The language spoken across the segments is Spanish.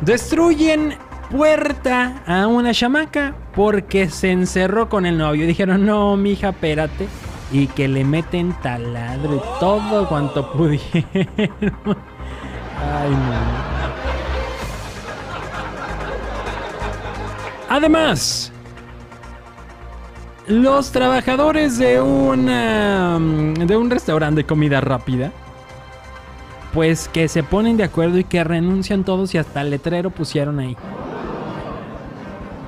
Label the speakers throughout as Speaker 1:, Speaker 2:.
Speaker 1: Destruyen puerta a una chamaca porque se encerró con el novio. Dijeron, no, mija, espérate. Y que le meten taladro y todo cuanto pudieron. Ay, no. Además, los trabajadores de una de un restaurante de comida rápida pues que se ponen de acuerdo y que renuncian todos y hasta el letrero pusieron ahí.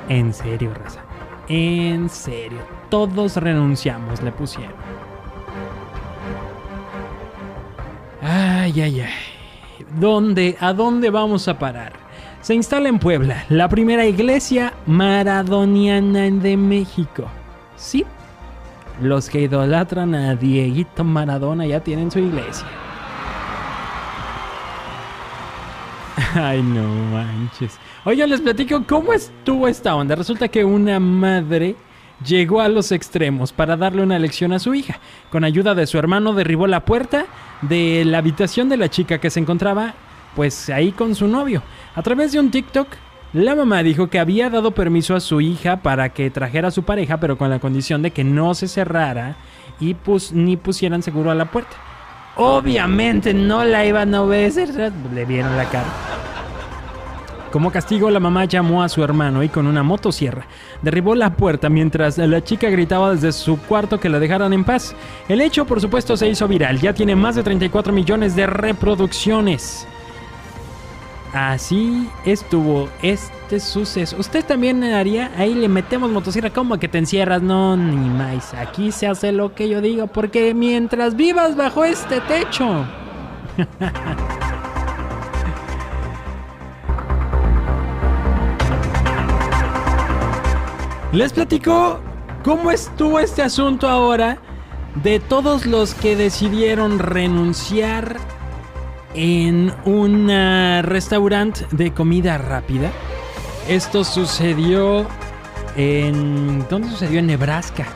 Speaker 1: En serio, raza. En serio. Todos renunciamos, le pusieron. Ay, ay, ay. ¿Dónde, ¿A dónde vamos a parar? Se instala en Puebla la primera iglesia maradoniana de México. Sí, los que idolatran a Dieguito Maradona ya tienen su iglesia. Ay, no manches. Oye, les platico cómo estuvo esta onda. Resulta que una madre llegó a los extremos para darle una lección a su hija. Con ayuda de su hermano derribó la puerta de la habitación de la chica que se encontraba pues ahí con su novio. A través de un TikTok, la mamá dijo que había dado permiso a su hija para que trajera a su pareja, pero con la condición de que no se cerrara y pues, ni pusieran seguro a la puerta. Obviamente no la iban a obedecer, le vieron la cara. Como castigo, la mamá llamó a su hermano y con una motosierra derribó la puerta mientras la chica gritaba desde su cuarto que la dejaran en paz. El hecho, por supuesto, se hizo viral. Ya tiene más de 34 millones de reproducciones. Así estuvo este suceso. ¿Usted también haría? Ahí le metemos motosierra. ¿Cómo que te encierras? No, ni más. Aquí se hace lo que yo digo. Porque mientras vivas bajo este techo. Les platico cómo estuvo este asunto ahora de todos los que decidieron renunciar en un restaurante de comida rápida. Esto sucedió en... ¿Dónde sucedió? En Nebraska.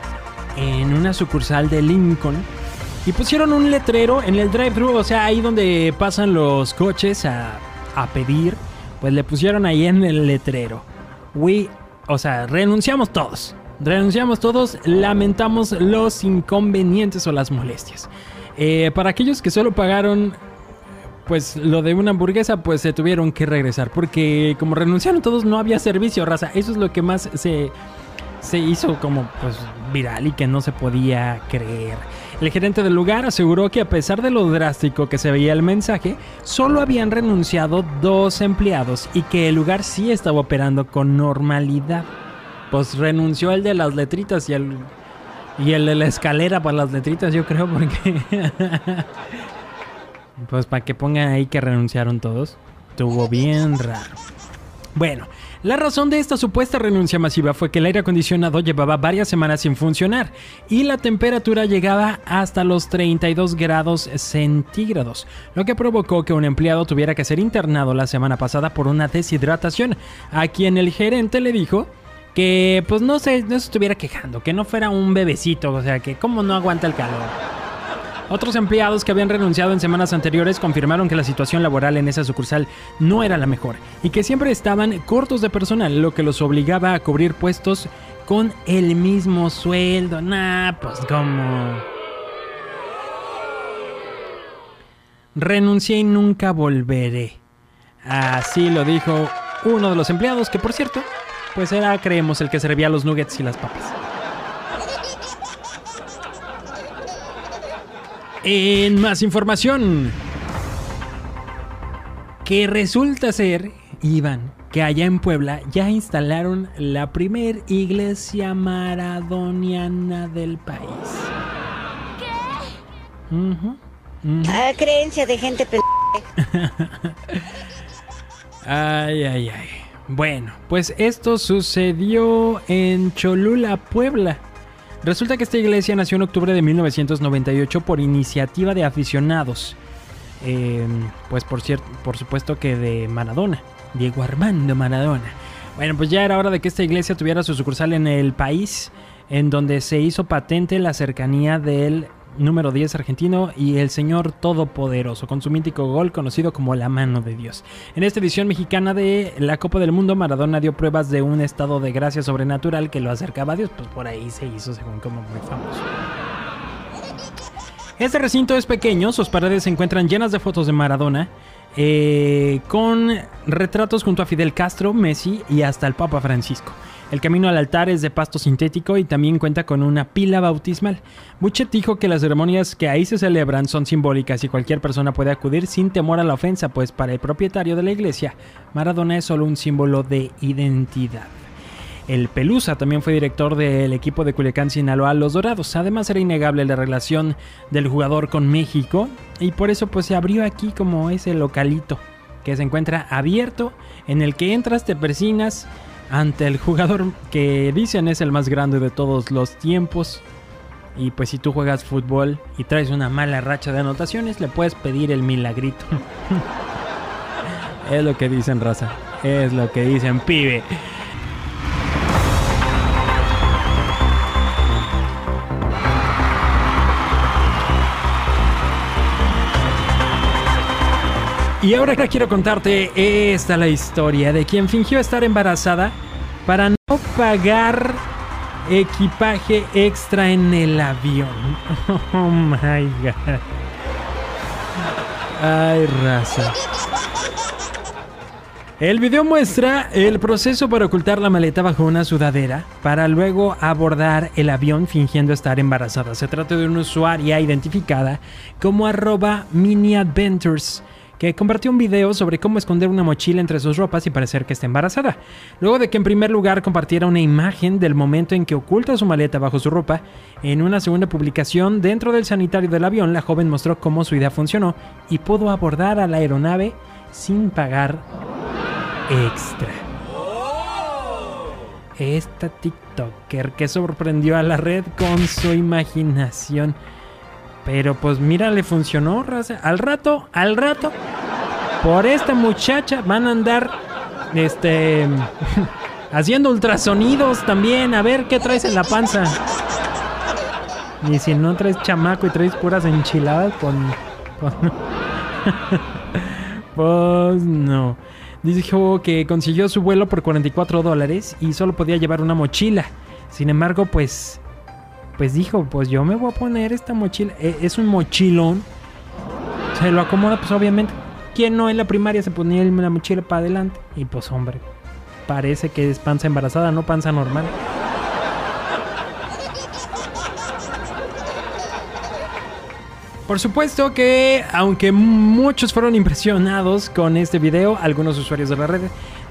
Speaker 1: En una sucursal de Lincoln. Y pusieron un letrero en el drive-thru, o sea, ahí donde pasan los coches a, a pedir. Pues le pusieron ahí en el letrero. We o sea, renunciamos todos. Renunciamos todos, lamentamos los inconvenientes o las molestias. Eh, para aquellos que solo pagaron pues lo de una hamburguesa, pues se tuvieron que regresar. Porque como renunciaron todos, no había servicio, raza. Eso es lo que más se, se hizo como pues viral y que no se podía creer. El gerente del lugar aseguró que a pesar de lo drástico que se veía el mensaje, solo habían renunciado dos empleados y que el lugar sí estaba operando con normalidad. Pues renunció el de las letritas y el y el de la escalera para las letritas, yo creo, porque pues para que pongan ahí que renunciaron todos. Estuvo bien raro. Bueno, la razón de esta supuesta renuncia masiva fue que el aire acondicionado llevaba varias semanas sin funcionar y la temperatura llegaba hasta los 32 grados centígrados, lo que provocó que un empleado tuviera que ser internado la semana pasada por una deshidratación, a quien el gerente le dijo que pues no se, no se estuviera quejando, que no fuera un bebecito, o sea, que como no aguanta el calor. Otros empleados que habían renunciado en semanas anteriores confirmaron que la situación laboral en esa sucursal no era la mejor y que siempre estaban cortos de personal, lo que los obligaba a cubrir puestos con el mismo sueldo. Nah, pues como... Renuncié y nunca volveré. Así lo dijo uno de los empleados, que por cierto, pues era, creemos, el que servía los nuggets y las papas. En más información. Que resulta ser, Iván, que allá en Puebla ya instalaron la primer iglesia maradoniana del país.
Speaker 2: ¿Qué? Ah, creencia de gente p
Speaker 1: Ay, ay, ay. Bueno, pues esto sucedió en Cholula, Puebla. Resulta que esta iglesia nació en octubre de 1998 por iniciativa de aficionados. Em, pues por, cierto, por supuesto que de Maradona, Diego Armando Maradona. Bueno, pues ya era hora de que esta iglesia tuviera su sucursal en el país, en donde se hizo patente la cercanía del número 10 argentino y el señor todopoderoso, con su mítico gol conocido como la mano de Dios. En esta edición mexicana de la Copa del Mundo, Maradona dio pruebas de un estado de gracia sobrenatural que lo acercaba a Dios, pues por ahí se hizo según como muy famoso. Este recinto es pequeño, sus paredes se encuentran llenas de fotos de Maradona, eh, con retratos junto a Fidel Castro, Messi y hasta el Papa Francisco. El camino al altar es de pasto sintético y también cuenta con una pila bautismal. Buchet dijo que las ceremonias que ahí se celebran son simbólicas y cualquier persona puede acudir sin temor a la ofensa, pues para el propietario de la iglesia, Maradona es solo un símbolo de identidad. El Pelusa también fue director del equipo de Culiacán Sinaloa Los Dorados. Además era innegable la relación del jugador con México y por eso pues se abrió aquí como ese localito que se encuentra abierto en el que entras, te persinas ante el jugador que dicen es el más grande de todos los tiempos. Y pues si tú juegas fútbol y traes una mala racha de anotaciones, le puedes pedir el milagrito. es lo que dicen raza. Es lo que dicen pibe. Y ahora quiero contarte esta la historia de quien fingió estar embarazada para no pagar equipaje extra en el avión. Oh my god. Ay, raza. El video muestra el proceso para ocultar la maleta bajo una sudadera para luego abordar el avión fingiendo estar embarazada. Se trata de una usuaria identificada como arroba mini adventures que compartió un video sobre cómo esconder una mochila entre sus ropas y parecer que está embarazada. Luego de que en primer lugar compartiera una imagen del momento en que oculta su maleta bajo su ropa, en una segunda publicación dentro del sanitario del avión, la joven mostró cómo su idea funcionó y pudo abordar a la aeronave sin pagar extra. Esta TikToker que sorprendió a la red con su imaginación. Pero pues mira, le funcionó, raza. Al rato, al rato, por esta muchacha van a andar, este, haciendo ultrasonidos también. A ver qué traes en la panza. Y si no traes chamaco y traes puras enchiladas, pues, pues, pues no. Dijo que consiguió su vuelo por 44 dólares y solo podía llevar una mochila. Sin embargo, pues pues dijo, pues yo me voy a poner esta mochila. E, es un mochilón. Se lo acomoda, pues obviamente. ¿Quién no en la primaria se ponía la mochila para adelante? Y pues hombre, parece que es panza embarazada, no panza normal. Por supuesto que, aunque muchos fueron impresionados con este video, algunos usuarios de la red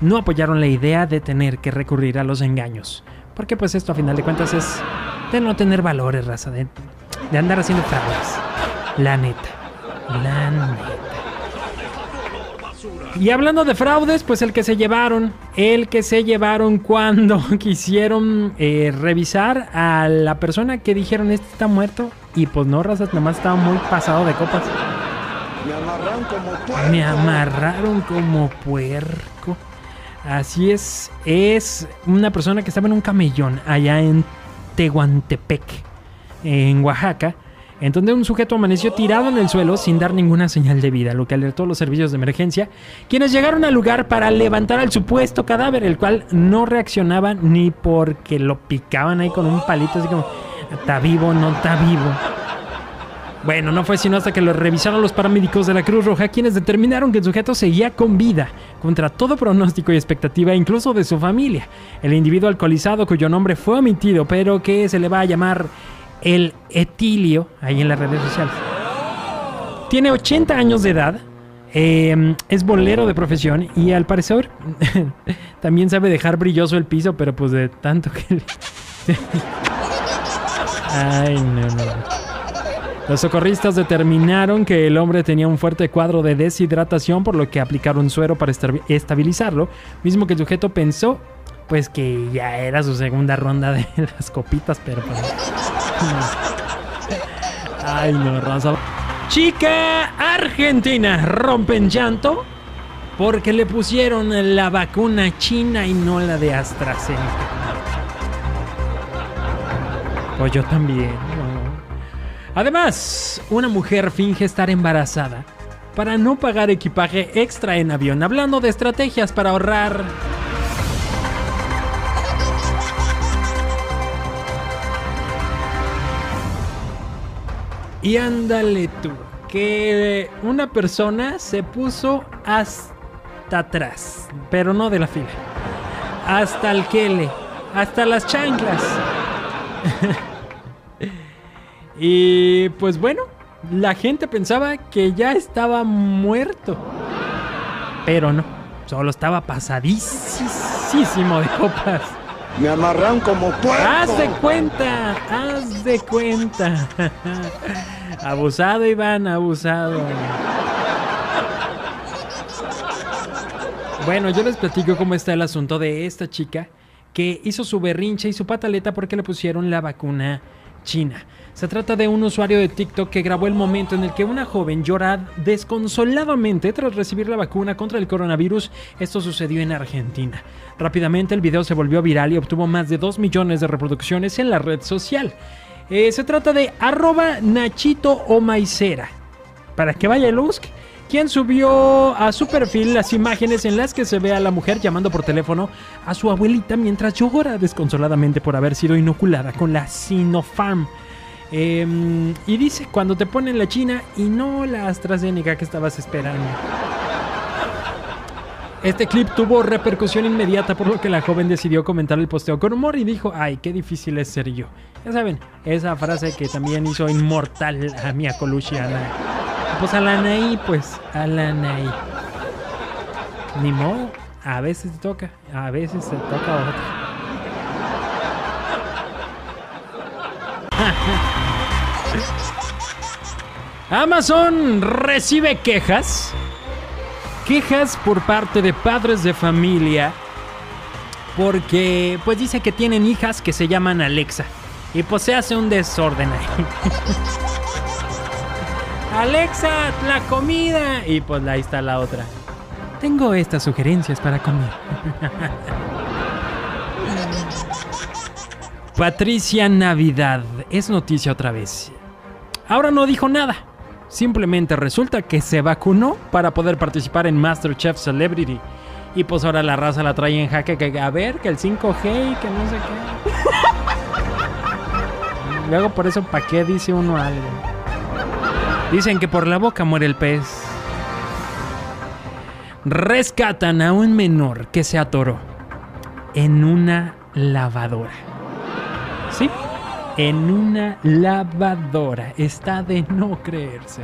Speaker 1: no apoyaron la idea de tener que recurrir a los engaños. Porque pues esto a final de cuentas es de no tener valores, raza, de, de andar haciendo fraudes. La neta. La neta. Y hablando de fraudes, pues el que se llevaron, el que se llevaron cuando quisieron eh, revisar a la persona que dijeron este está muerto y pues no, raza, nada más estaba muy pasado de copas. Me amarraron como puerco. Me amarraron como puerco. Así es, es una persona que estaba en un camellón allá en Tehuantepec, en Oaxaca, en donde un sujeto amaneció tirado en el suelo sin dar ninguna señal de vida, lo que alertó a los servicios de emergencia, quienes llegaron al lugar para levantar al supuesto cadáver, el cual no reaccionaba ni porque lo picaban ahí con un palito, así como, está vivo, no está vivo. Bueno, no fue sino hasta que lo revisaron los paramédicos de la Cruz Roja quienes determinaron que el sujeto seguía con vida, contra todo pronóstico y expectativa, incluso de su familia. El individuo alcoholizado cuyo nombre fue omitido, pero que se le va a llamar el Etilio, ahí en las redes sociales. Tiene 80 años de edad, em, es bolero de profesión y al parecer también sabe dejar brilloso el piso, pero pues de tanto que... Ay, no, no. Los socorristas determinaron que el hombre tenía un fuerte cuadro de deshidratación, por lo que aplicaron suero para estabilizarlo, mismo que el sujeto pensó pues que ya era su segunda ronda de las copitas, pero pues... Ay, no, raza. Chica argentina rompen llanto porque le pusieron la vacuna china y no la de AstraZeneca. Pues yo también. Además, una mujer finge estar embarazada para no pagar equipaje extra en avión, hablando de estrategias para ahorrar. Y ándale tú, que una persona se puso hasta atrás, pero no de la fila, hasta el quele, hasta las chanclas. y pues bueno, la gente pensaba que ya estaba muerto. Pero no, solo estaba pasadísimo de copas.
Speaker 3: Me amarran como puerco.
Speaker 1: Haz de cuenta, haz de cuenta. abusado, Iván, abusado. Bueno, yo les platico cómo está el asunto de esta chica que hizo su berrinche y su pataleta porque le pusieron la vacuna china. Se trata de un usuario de TikTok que grabó el momento en el que una joven llora desconsoladamente tras recibir la vacuna contra el coronavirus. Esto sucedió en Argentina. Rápidamente el video se volvió viral y obtuvo más de 2 millones de reproducciones en la red social. Eh, se trata de arroba Nachito o. Para que vaya el busque quien subió a su perfil las imágenes en las que se ve a la mujer llamando por teléfono a su abuelita mientras llora desconsoladamente por haber sido inoculada con la Sinopharm. Em, y dice, cuando te ponen la China y no la AstraZeneca que estabas esperando. Este clip tuvo repercusión inmediata por lo que la joven decidió comentar el posteo con humor y dijo, ay, qué difícil es ser yo. Ya saben, esa frase que también hizo inmortal a Mia Colucci. Pues a la Anaí, pues a la Anaí. Ni modo, a veces te toca, a veces te toca otra. Amazon recibe quejas. Quejas por parte de padres de familia. Porque pues dice que tienen hijas que se llaman Alexa. Y pues se hace un desorden ahí. Alexa, la comida. Y pues ahí está la otra. Tengo estas sugerencias para comer. Patricia Navidad. Es noticia otra vez. Ahora no dijo nada. Simplemente resulta que se vacunó para poder participar en MasterChef Celebrity. Y pues ahora la raza la trae en jaque que a ver, que el 5G y que no sé qué. Luego por eso, ¿para qué dice uno algo? Dicen que por la boca muere el pez. Rescatan a un menor que se atoró en una lavadora. ¿Sí? En una lavadora. Está de no creerse.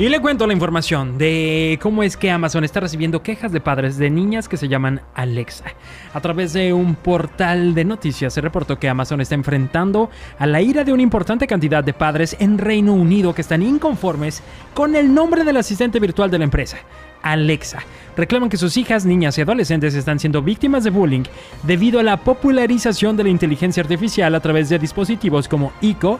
Speaker 1: Y le cuento la información de cómo es que Amazon está recibiendo quejas de padres de niñas que se llaman Alexa. A través de un portal de noticias se reportó que Amazon está enfrentando a la ira de una importante cantidad de padres en Reino Unido que están inconformes con el nombre del asistente virtual de la empresa. Alexa. Reclaman que sus hijas, niñas y adolescentes están siendo víctimas de bullying debido a la popularización de la inteligencia artificial a través de dispositivos como ICO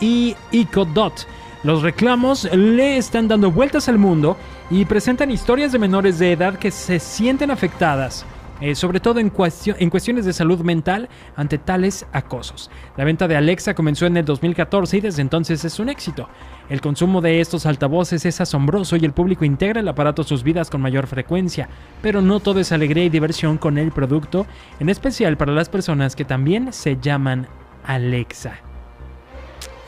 Speaker 1: y ICO.dot. Los reclamos le están dando vueltas al mundo y presentan historias de menores de edad que se sienten afectadas eh, sobre todo en, en, cuestiones de salud mental ante tales acosos. La venta de Alexa comenzó en el 2014 y desde entonces es un éxito. El consumo de estos altavoces es asombroso y el público integra el aparato a sus vidas con mayor frecuencia, pero no todo es alegría y diversión con el producto, en especial para las personas que también se llaman Alexa.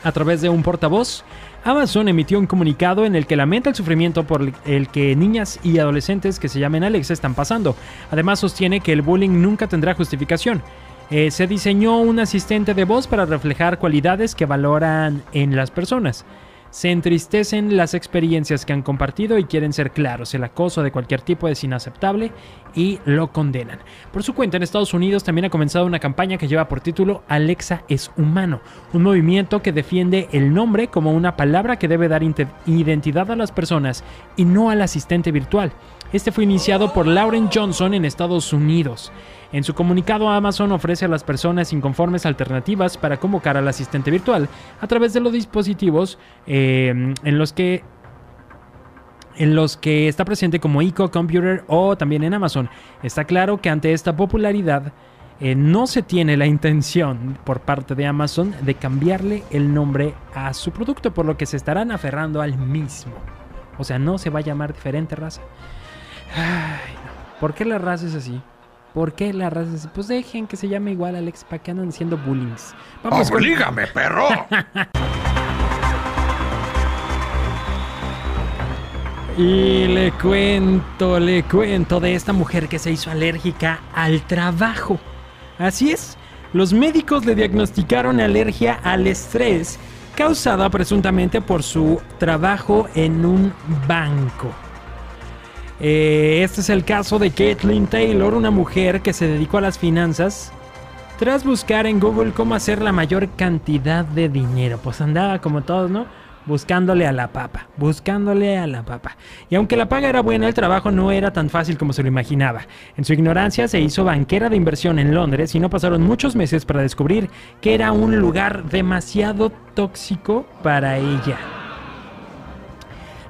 Speaker 1: A través de un portavoz, Amazon emitió un comunicado en el que lamenta el sufrimiento por el que niñas y adolescentes que se llamen Alexa están pasando. Además sostiene que el bullying nunca tendrá justificación. Eh, se diseñó un asistente de voz para reflejar cualidades que valoran en las personas se entristecen las experiencias que han compartido y quieren ser claros. El acoso de cualquier tipo es inaceptable y lo condenan. Por su cuenta, en Estados Unidos también ha comenzado una campaña que lleva por título Alexa es humano, un movimiento que defiende el nombre como una palabra que debe dar identidad a las personas y no al asistente virtual. Este fue iniciado por Lauren Johnson en Estados Unidos. En su comunicado, Amazon ofrece a las personas inconformes alternativas para convocar al asistente virtual a través de los dispositivos eh, en los que en los que está presente como Eco Computer o también en Amazon. Está claro que ante esta popularidad eh, no se tiene la intención por parte de Amazon de cambiarle el nombre a su producto, por lo que se estarán aferrando al mismo. O sea, no se va a llamar diferente raza. Ay, no. ¿Por qué la raza es así? ¿Por qué la raza es así? Pues dejen que se llame igual Alex, ¿para que andan haciendo bullying?
Speaker 3: Vamos ¡Oblígame, perro!
Speaker 1: Y le cuento, le cuento de esta mujer que se hizo alérgica al trabajo. Así es, los médicos le diagnosticaron alergia al estrés causada presuntamente por su trabajo en un banco. Eh, este es el caso de Caitlin Taylor, una mujer que se dedicó a las finanzas tras buscar en Google cómo hacer la mayor cantidad de dinero. Pues andaba como todos, ¿no? Buscándole a la papa, buscándole a la papa. Y aunque la paga era buena, el trabajo no era tan fácil como se lo imaginaba. En su ignorancia se hizo banquera de inversión en Londres y no pasaron muchos meses para descubrir que era un lugar demasiado tóxico para ella.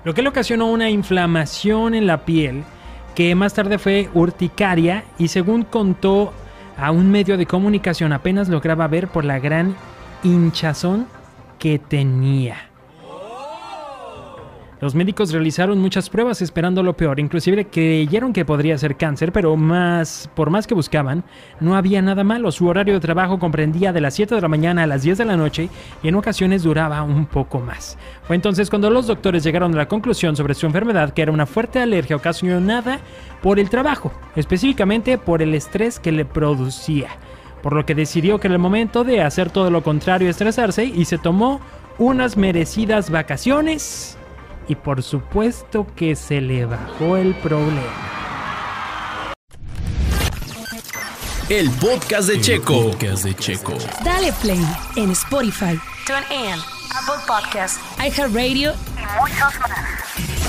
Speaker 1: Lo que le ocasionó una inflamación en la piel que más tarde fue urticaria y según contó a un medio de comunicación apenas lograba ver por la gran hinchazón que tenía. Los médicos realizaron muchas pruebas esperando lo peor, inclusive creyeron que podría ser cáncer, pero más, por más que buscaban, no había nada malo. Su horario de trabajo comprendía de las 7 de la mañana a las 10 de la noche y en ocasiones duraba un poco más. Fue entonces cuando los doctores llegaron a la conclusión sobre su enfermedad, que era una fuerte alergia ocasionada por el trabajo, específicamente por el estrés que le producía. Por lo que decidió que era el momento de hacer todo lo contrario, estresarse y se tomó unas merecidas vacaciones y por supuesto que se le bajó el problema.
Speaker 4: El podcast de Checo. podcast de Checo.
Speaker 5: Dale play en Spotify, TuneIn, Apple Podcasts, iHeartRadio y muchos más.